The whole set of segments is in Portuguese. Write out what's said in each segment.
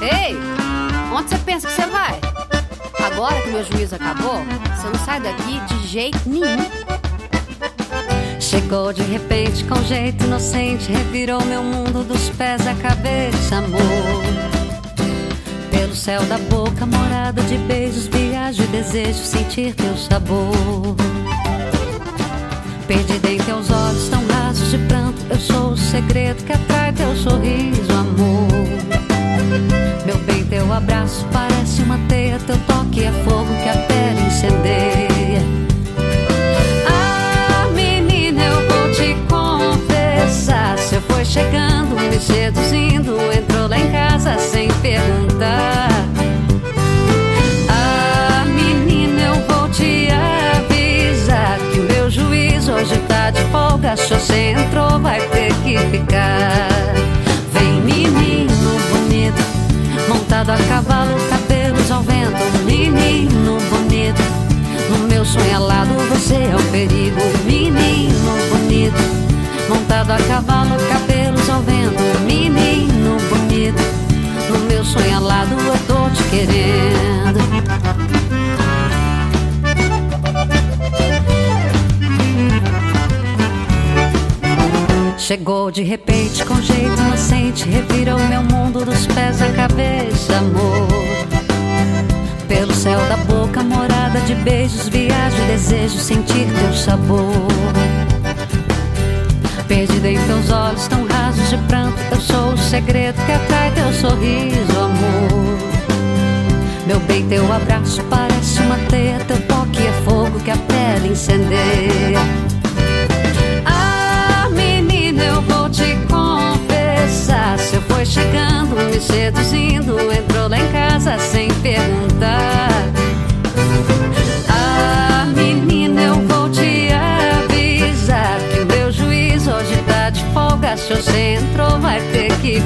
Ei, onde você pensa que você vai? Agora que meu juízo acabou, você não sai daqui de jeito nenhum. Chegou de repente com jeito inocente, revirou meu mundo dos pés à cabeça, amor. Pelo céu da boca, morada de beijos, viagem e desejo sentir teu sabor. Perdida em teus olhos tão rasos de pranto, eu sou o segredo que atrai teu sorriso, abraço parece uma teia, teu toque é fogo que a pele incendeia. Ah, menina, eu vou te confessar. Você foi chegando, me seduzindo, entrou lá em casa sem perguntar. Ah, menina, eu vou te avisar que o meu juiz hoje tá de folga. Se você entrou, vai ter que ficar. Montado a cavalo, cabelos ao vento. Menino bonito, no meu sonho alado eu tô te querendo. Chegou de repente com jeito inocente, revirou meu mundo dos pés à cabeça, amor. Pelo céu da boca, morada de beijos, viagem, desejo sentir teu sabor. Perdida em teus olhos tão rasos de pranto, eu sou o segredo que atrai teu sorriso, amor. Meu bem, teu abraço parece uma teia, teu toque é fogo que a pele incendeia. Ah, menina, eu vou te confessar. Você foi chegando, me seduzindo, entrou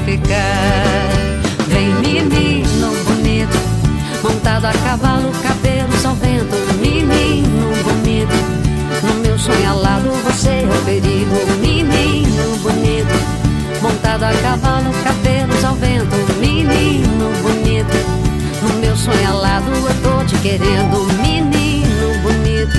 ficar. Vem, menino bonito, montado a cavalo, cabelos ao vento. Menino bonito, no meu sonho alado você é o perigo. Menino bonito, montado a cavalo, cabelos ao vento. Menino bonito, no meu sonho alado eu tô te querendo. Menino bonito,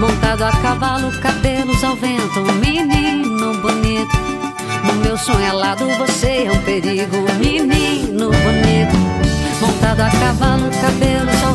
montado a cavalo, cabelos ao vento. Menino bonito, no meu sonho alado você é um perigo. Menino bonito, montado a cavalo, cabelos ao